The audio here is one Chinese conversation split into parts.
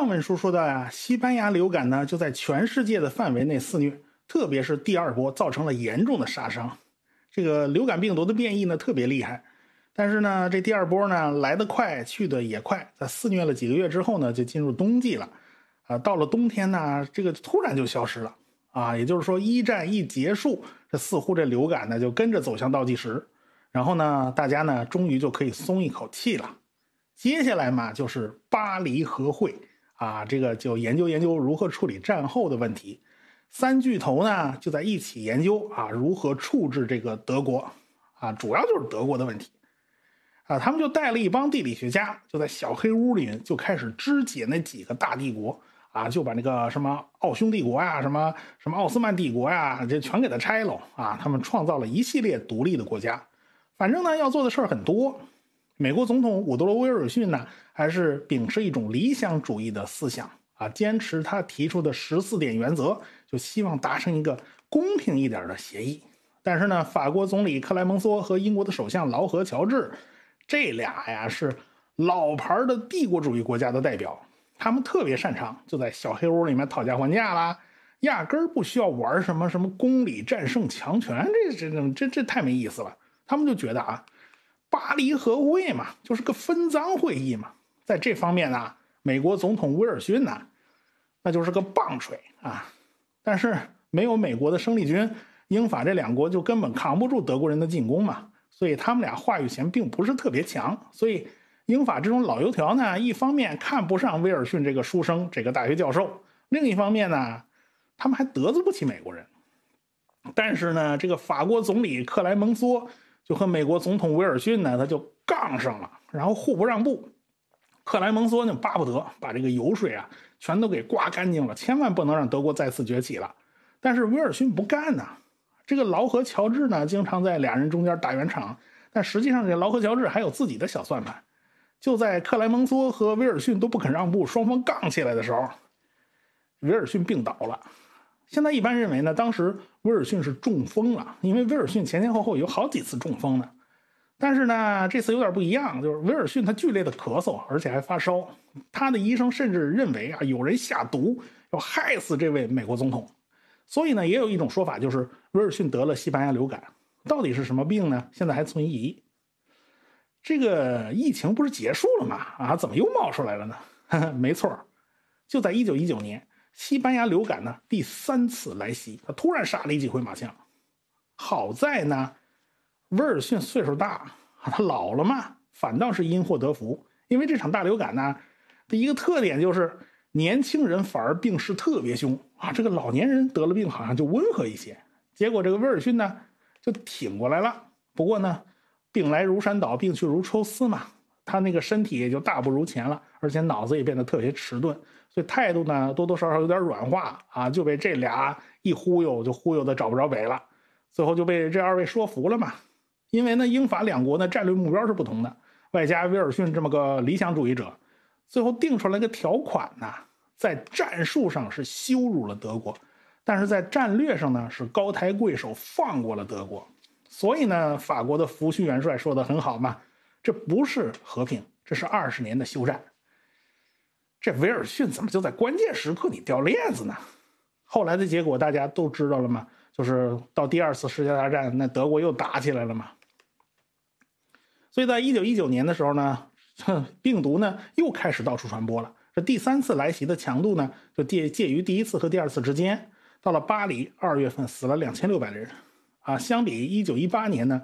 上文书说到呀，西班牙流感呢就在全世界的范围内肆虐，特别是第二波造成了严重的杀伤。这个流感病毒的变异呢特别厉害，但是呢这第二波呢来得快去得也快，在肆虐了几个月之后呢就进入冬季了，啊到了冬天呢这个突然就消失了啊，也就是说一战一结束，这似乎这流感呢就跟着走向倒计时，然后呢大家呢终于就可以松一口气了。接下来嘛就是巴黎和会。啊，这个就研究研究如何处理战后的问题。三巨头呢就在一起研究啊，如何处置这个德国啊，主要就是德国的问题啊。他们就带了一帮地理学家，就在小黑屋里面就开始肢解那几个大帝国啊，就把那个什么奥匈帝国呀、什么什么奥斯曼帝国呀，这全给它拆了啊。他们创造了一系列独立的国家，反正呢要做的事儿很多。美国总统伍德罗·威尔逊呢，还是秉持一种理想主义的思想啊，坚持他提出的十四点原则，就希望达成一个公平一点的协议。但是呢，法国总理克莱蒙梭和英国的首相劳合乔治，这俩呀是老牌的帝国主义国家的代表，他们特别擅长就在小黑屋里面讨价还价啦，压根儿不需要玩什么什么公理战胜强权，这这这这太没意思了。他们就觉得啊。巴黎和会嘛，就是个分赃会议嘛，在这方面呢，美国总统威尔逊呢，那就是个棒槌啊。但是没有美国的生力军，英法这两国就根本扛不住德国人的进攻嘛。所以他们俩话语权并不是特别强。所以英法这种老油条呢，一方面看不上威尔逊这个书生、这个大学教授，另一方面呢，他们还得罪不起美国人。但是呢，这个法国总理克莱蒙梭。就和美国总统威尔逊呢，他就杠上了，然后互不让步。克莱蒙梭呢，巴不得把这个油水啊全都给刮干净了，千万不能让德国再次崛起了。但是威尔逊不干呐。这个劳和乔治呢，经常在俩人中间打圆场，但实际上这劳和乔治还有自己的小算盘。就在克莱蒙梭和威尔逊都不肯让步，双方杠起来的时候，威尔逊病倒了。现在一般认为呢，当时威尔逊是中风了，因为威尔逊前前后后有好几次中风呢。但是呢，这次有点不一样，就是威尔逊他剧烈的咳嗽，而且还发烧。他的医生甚至认为啊，有人下毒要害死这位美国总统。所以呢，也有一种说法，就是威尔逊得了西班牙流感。到底是什么病呢？现在还存疑。这个疫情不是结束了吗？啊，怎么又冒出来了呢？没错，就在一九一九年。西班牙流感呢，第三次来袭，他突然杀了一几回马枪。好在呢，威尔逊岁数大，他老了嘛，反倒是因祸得福。因为这场大流感呢，的一个特点就是年轻人反而病势特别凶啊，这个老年人得了病好像就温和一些。结果这个威尔逊呢，就挺过来了。不过呢，病来如山倒，病去如抽丝嘛，他那个身体也就大不如前了，而且脑子也变得特别迟钝。所以态度呢，多多少少有点软化啊，就被这俩一忽悠，就忽悠的找不着北了。最后就被这二位说服了嘛。因为呢，英法两国的战略目标是不同的，外加威尔逊这么个理想主义者，最后定出来个条款呢，在战术上是羞辱了德国，但是在战略上呢是高抬贵手放过了德国。所以呢，法国的福煦元帅说的很好嘛，这不是和平，这是二十年的休战。这威尔逊怎么就在关键时刻你掉链子呢？后来的结果大家都知道了吗？就是到第二次世界大战，那德国又打起来了嘛。所以在一九一九年的时候呢，病毒呢又开始到处传播了。这第三次来袭的强度呢，就介介于第一次和第二次之间。到了巴黎，二月份死了两千六百人，啊，相比一九一八年呢，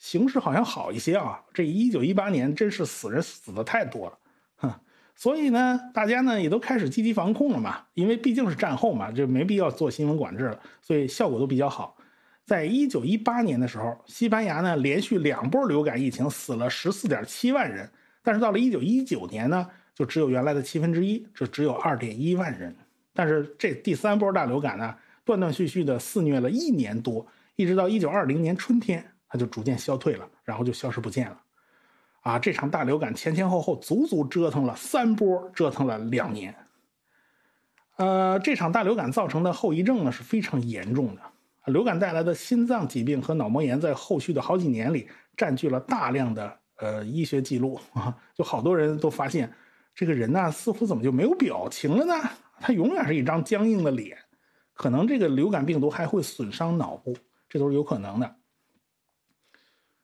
形势好像好一些啊。这一九一八年真是死人死的太多了，哼。所以呢，大家呢也都开始积极防控了嘛，因为毕竟是战后嘛，就没必要做新闻管制了，所以效果都比较好。在一九一八年的时候，西班牙呢连续两波流感疫情死了十四点七万人，但是到了一九一九年呢，就只有原来的七分之一，就只有二点一万人。但是这第三波大流感呢，断断续续的肆虐了一年多，一直到一九二零年春天，它就逐渐消退了，然后就消失不见了。啊，这场大流感前前后后足足折腾了三波，折腾了两年。呃，这场大流感造成的后遗症呢是非常严重的。流感带来的心脏疾病和脑膜炎在后续的好几年里占据了大量的呃医学记录啊，就好多人都发现这个人呢，似乎怎么就没有表情了呢？他永远是一张僵硬的脸，可能这个流感病毒还会损伤脑部，这都是有可能的。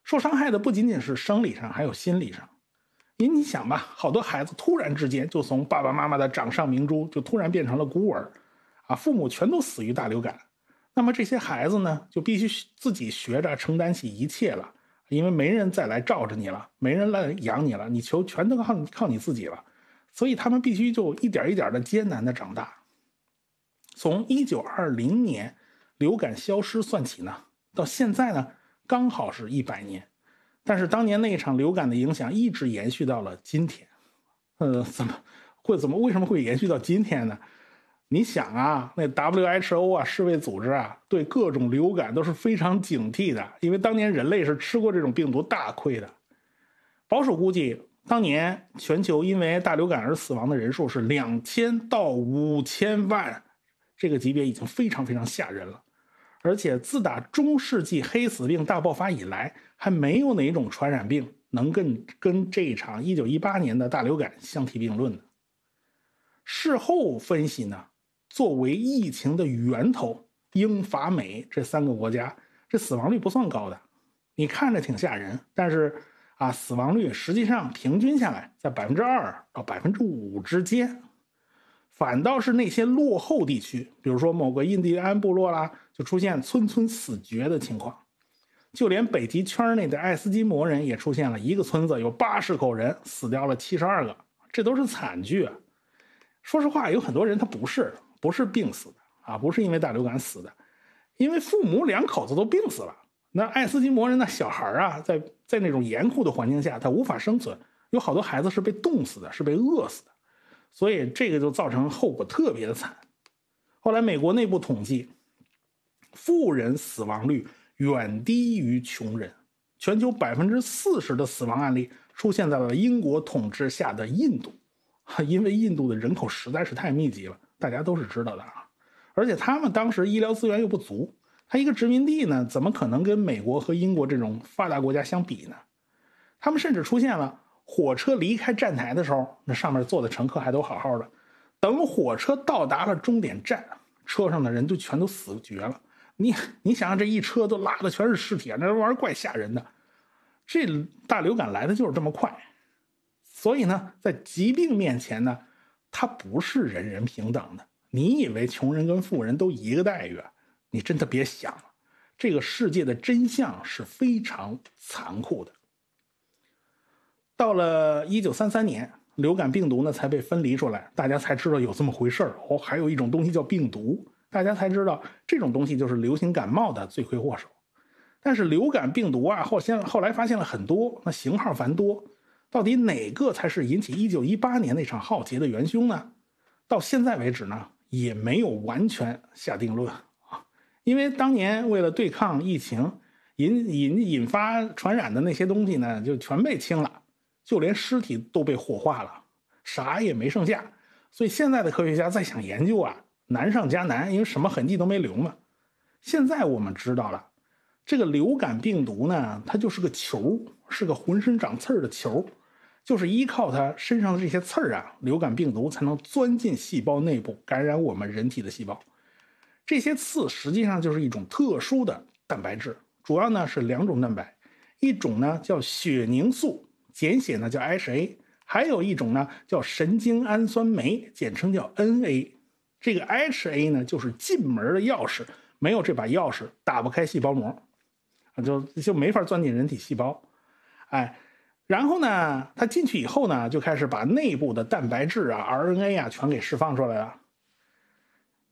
受伤害的不仅仅是生理上，还有心理上。因为你想吧，好多孩子突然之间就从爸爸妈妈的掌上明珠，就突然变成了孤儿，啊，父母全都死于大流感，那么这些孩子呢，就必须自己学着承担起一切了，因为没人再来罩着你了，没人来养你了，你求全都靠靠你自己了。所以他们必须就一点一点的艰难的长大。从一九二零年流感消失算起呢，到现在呢，刚好是一百年。但是当年那一场流感的影响一直延续到了今天。呃，怎么会怎么为什么会延续到今天呢？你想啊，那 WHO 啊，世卫组织啊，对各种流感都是非常警惕的，因为当年人类是吃过这种病毒大亏的。保守估计。当年全球因为大流感而死亡的人数是两千到五千万，这个级别已经非常非常吓人了。而且自打中世纪黑死病大爆发以来，还没有哪种传染病能跟跟这一场一九一八年的大流感相提并论的。事后分析呢，作为疫情的源头，英法美这三个国家，这死亡率不算高的，你看着挺吓人，但是。啊，死亡率实际上平均下来在百分之二到百分之五之间，反倒是那些落后地区，比如说某个印第安部落啦，就出现村村死绝的情况。就连北极圈内的爱斯基摩人也出现了一个村子有八十口人死掉了七十二个，这都是惨剧。啊说实话，有很多人他不是不是病死的啊，不是因为大流感死的，因为父母两口子都病死了。那爱斯基摩人的小孩啊，在在那种严酷的环境下，他无法生存，有好多孩子是被冻死的，是被饿死的，所以这个就造成后果特别的惨。后来美国内部统计，富人死亡率远低于穷人，全球百分之四十的死亡案例出现在了英国统治下的印度，因为印度的人口实在是太密集了，大家都是知道的啊，而且他们当时医疗资源又不足。它一个殖民地呢，怎么可能跟美国和英国这种发达国家相比呢？他们甚至出现了火车离开站台的时候，那上面坐的乘客还都好好的，等火车到达了终点站，车上的人就全都死绝了。你你想想，这一车都拉的全是尸体，那玩意儿怪吓人的。这大流感来的就是这么快，所以呢，在疾病面前呢，它不是人人平等的。你以为穷人跟富人都一个待遇？你真的别想了，这个世界的真相是非常残酷的。到了一九三三年，流感病毒呢才被分离出来，大家才知道有这么回事儿哦，还有一种东西叫病毒，大家才知道这种东西就是流行感冒的罪魁祸首。但是流感病毒啊，后先后来发现了很多，那型号繁多，到底哪个才是引起一九一八年那场浩劫的元凶呢？到现在为止呢，也没有完全下定论啊。因为当年为了对抗疫情引引引发传染的那些东西呢，就全被清了，就连尸体都被火化了，啥也没剩下。所以现在的科学家再想研究啊，难上加难，因为什么痕迹都没留嘛。现在我们知道了，这个流感病毒呢，它就是个球，是个浑身长刺儿的球，就是依靠它身上的这些刺儿啊，流感病毒才能钻进细胞内部，感染我们人体的细胞。这些刺实际上就是一种特殊的蛋白质，主要呢是两种蛋白，一种呢叫血凝素，简写呢叫 HA，还有一种呢叫神经氨酸酶，简称叫 NA。这个 HA 呢就是进门的钥匙，没有这把钥匙打不开细胞膜，啊就就没法钻进人体细胞。哎，然后呢，它进去以后呢，就开始把内部的蛋白质啊、RNA 啊全给释放出来了。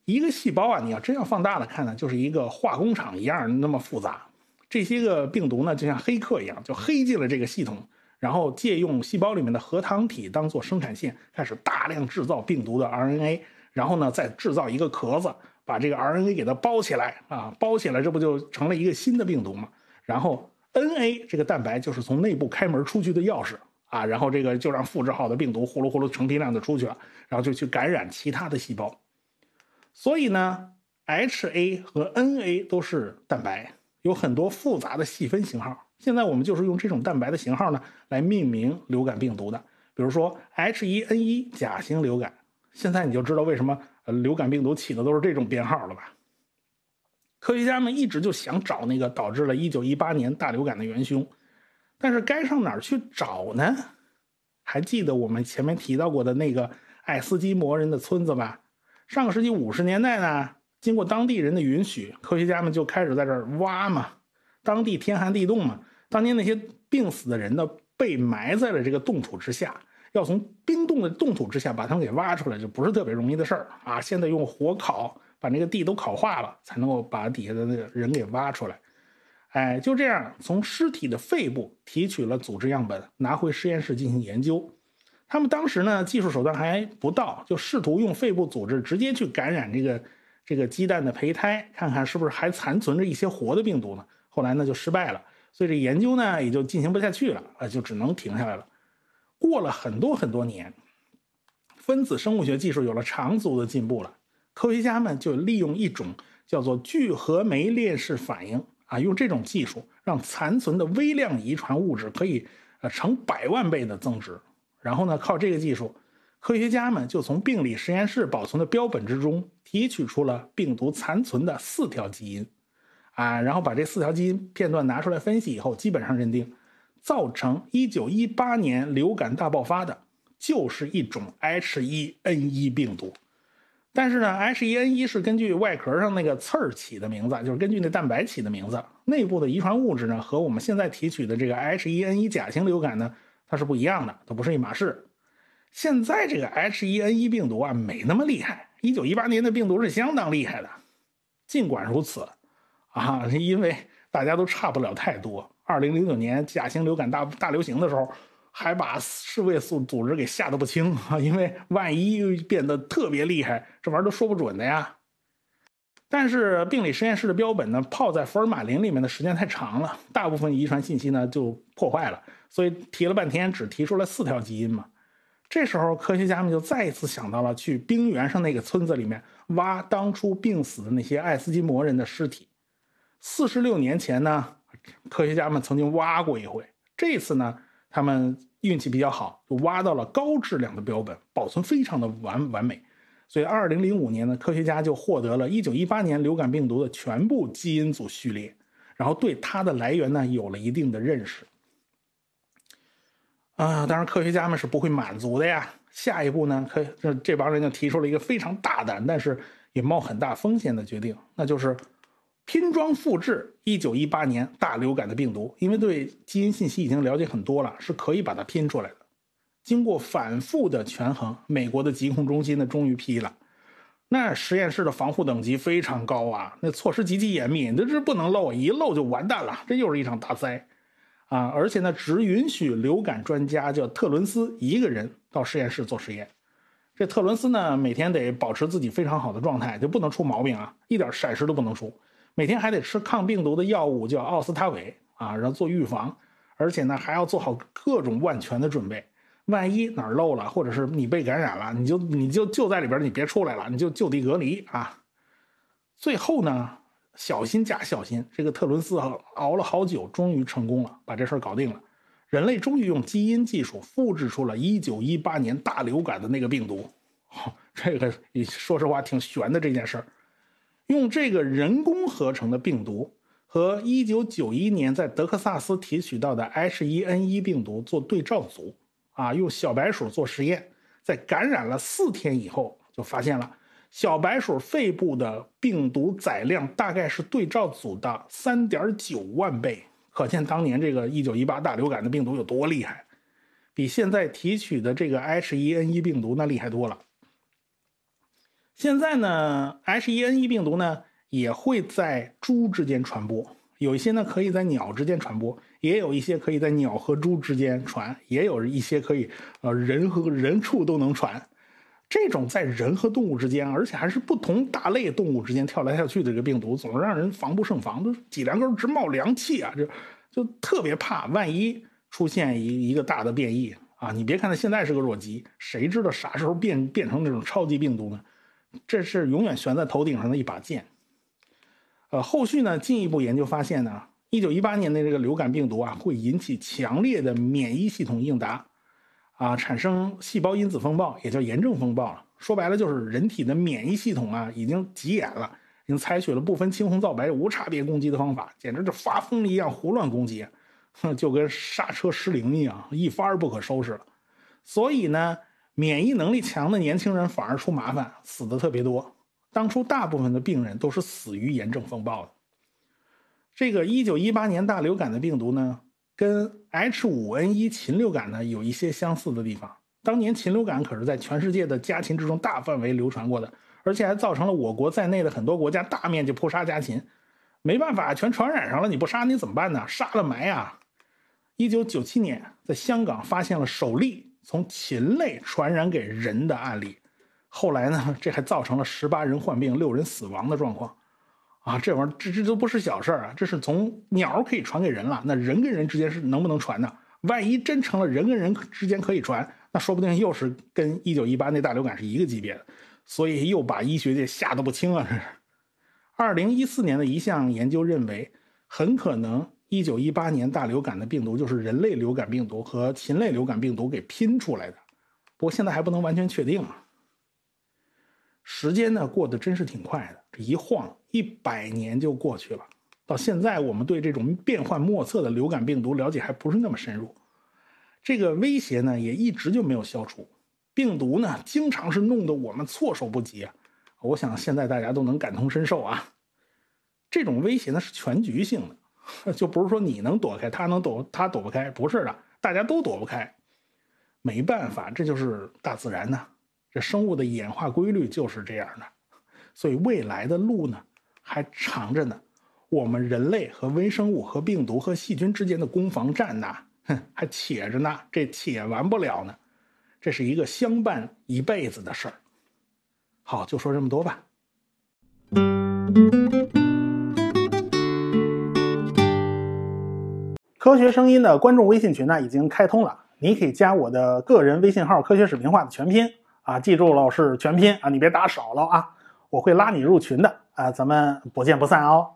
一个细胞啊，你要真要放大了看呢，就是一个化工厂一样那么复杂。这些个病毒呢，就像黑客一样，就黑进了这个系统，然后借用细胞里面的核糖体当做生产线，开始大量制造病毒的 RNA，然后呢，再制造一个壳子，把这个 RNA 给它包起来啊，包起来，这不就成了一个新的病毒吗？然后 NA 这个蛋白就是从内部开门出去的钥匙啊，然后这个就让复制好的病毒呼噜呼噜成批量的出去了，然后就去感染其他的细胞。所以呢，HA 和 NA 都是蛋白，有很多复杂的细分型号。现在我们就是用这种蛋白的型号呢来命名流感病毒的，比如说 H1N1 甲型流感，现在你就知道为什么流感病毒起的都是这种编号了吧？科学家们一直就想找那个导致了1918年大流感的元凶，但是该上哪儿去找呢？还记得我们前面提到过的那个爱斯基摩人的村子吧？上个世纪五十年代呢，经过当地人的允许，科学家们就开始在这儿挖嘛。当地天寒地冻嘛，当年那些病死的人呢，被埋在了这个冻土之下，要从冰冻的冻土之下把他们给挖出来，就不是特别容易的事儿啊。现在用火烤把那个地都烤化了，才能够把底下的那个人给挖出来。哎，就这样，从尸体的肺部提取了组织样本，拿回实验室进行研究。他们当时呢，技术手段还不到，就试图用肺部组织直接去感染这个这个鸡蛋的胚胎，看看是不是还残存着一些活的病毒呢？后来呢就失败了，所以这研究呢也就进行不下去了，啊，就只能停下来了。过了很多很多年，分子生物学技术有了长足的进步了，科学家们就利用一种叫做聚合酶链式反应啊，用这种技术让残存的微量遗传物质可以呃成百万倍的增值。然后呢，靠这个技术，科学家们就从病理实验室保存的标本之中提取出了病毒残存的四条基因，啊，然后把这四条基因片段拿出来分析以后，基本上认定，造成1918年流感大爆发的就是一种 H1N1 病毒。但是呢，H1N1 是根据外壳上那个刺儿起的名字，就是根据那蛋白起的名字，内部的遗传物质呢和我们现在提取的这个 H1N1 甲型流感呢。它是不一样的，都不是一码事。现在这个 H1N1 病毒啊，没那么厉害。1918年的病毒是相当厉害的。尽管如此，啊，因为大家都差不了太多。2009年甲型流感大大流行的时候，还把世卫组组织给吓得不轻啊，因为万一变得特别厉害，这玩意儿都说不准的呀。但是病理实验室的标本呢，泡在福尔马林里面的时间太长了，大部分遗传信息呢就破坏了，所以提了半天只提出来四条基因嘛。这时候科学家们就再一次想到了去冰原上那个村子里面挖当初病死的那些爱斯基摩人的尸体。四十六年前呢，科学家们曾经挖过一回，这次呢他们运气比较好，就挖到了高质量的标本，保存非常的完完美。所以，二零零五年呢，科学家就获得了1918年流感病毒的全部基因组序列，然后对它的来源呢有了一定的认识。啊，当然，科学家们是不会满足的呀。下一步呢，科这这帮人就提出了一个非常大胆，但是也冒很大风险的决定，那就是拼装复制1918年大流感的病毒，因为对基因信息已经了解很多了，是可以把它拼出来的。经过反复的权衡，美国的疾控中心呢终于批了。那实验室的防护等级非常高啊，那措施极其严密，那这不能漏，一漏就完蛋了，这又是一场大灾啊！而且呢，只允许流感专家叫特伦斯一个人到实验室做实验。这特伦斯呢，每天得保持自己非常好的状态，就不能出毛病啊，一点闪失都不能出。每天还得吃抗病毒的药物，叫奥司他韦啊，然后做预防，而且呢，还要做好各种万全的准备。万一哪儿漏了，或者是你被感染了，你就你就就在里边，你别出来了，你就就地隔离啊。最后呢，小心加小心，这个特伦斯熬了好久，终于成功了，把这事儿搞定了。人类终于用基因技术复制出了1918年大流感的那个病毒。这个说实话挺悬的这件事儿，用这个人工合成的病毒和1991年在德克萨斯提取到的 H1N1 病毒做对照组。啊，用小白鼠做实验，在感染了四天以后，就发现了小白鼠肺部的病毒载量大概是对照组的三点九万倍，可见当年这个一九一八大流感的病毒有多厉害，比现在提取的这个 H1N1 病毒那厉害多了。现在呢，H1N1 病毒呢也会在猪之间传播。有一些呢可以在鸟之间传播，也有一些可以在鸟和猪之间传，也有一些可以呃人和人畜都能传。这种在人和动物之间，而且还是不同大类动物之间跳来跳去的这个病毒，总是让人防不胜防，都脊梁沟直冒凉气啊！就就特别怕，万一出现一一个大的变异啊！你别看它现在是个弱鸡，谁知道啥时候变变成那种超级病毒呢？这是永远悬在头顶上的一把剑。呃，后续呢，进一步研究发现呢，一九一八年的这个流感病毒啊，会引起强烈的免疫系统应答，啊，产生细胞因子风暴，也叫炎症风暴了。说白了就是人体的免疫系统啊已经急眼了，已经采取了不分青红皂白、无差别攻击的方法，简直就发疯一样胡乱攻击，哼，就跟刹车失灵一样，一发而不可收拾了。所以呢，免疫能力强的年轻人反而出麻烦，死的特别多。当初大部分的病人都是死于炎症风暴的。这个一九一八年大流感的病毒呢，跟 H5N1 禽流感呢有一些相似的地方。当年禽流感可是在全世界的家禽之中大范围流传过的，而且还造成了我国在内的很多国家大面积扑杀家禽。没办法，全传染上了，你不杀你怎么办呢？杀了埋啊！一九九七年，在香港发现了首例从禽类传染给人的案例。后来呢，这还造成了十八人患病、六人死亡的状况。啊，这玩意儿这这都不是小事儿啊！这是从鸟可以传给人了，那人跟人之间是能不能传呢？万一真成了人跟人之间可以传，那说不定又是跟一九一八那大流感是一个级别的，所以又把医学界吓得不轻啊！这是。二零一四年的一项研究认为，很可能一九一八年大流感的病毒就是人类流感病毒和禽类流感病毒给拼出来的，不过现在还不能完全确定啊。时间呢过得真是挺快的，这一晃一百年就过去了。到现在，我们对这种变幻莫测的流感病毒了解还不是那么深入，这个威胁呢也一直就没有消除。病毒呢经常是弄得我们措手不及啊！我想现在大家都能感同身受啊。这种威胁呢是全局性的，就不是说你能躲开，他能躲，他躲不开，不是的，大家都躲不开。没办法，这就是大自然呢。这生物的演化规律就是这样的，所以未来的路呢还长着呢。我们人类和微生物、和病毒、和细菌之间的攻防战呐，哼，还且着呢，这且完不了呢。这是一个相伴一辈子的事儿。好，就说这么多吧。科学声音的观众微信群呢已经开通了，你可以加我的个人微信号“科学视频化”的全拼。啊，记住了，是全拼啊，你别打少了啊，我会拉你入群的啊，咱们不见不散哦。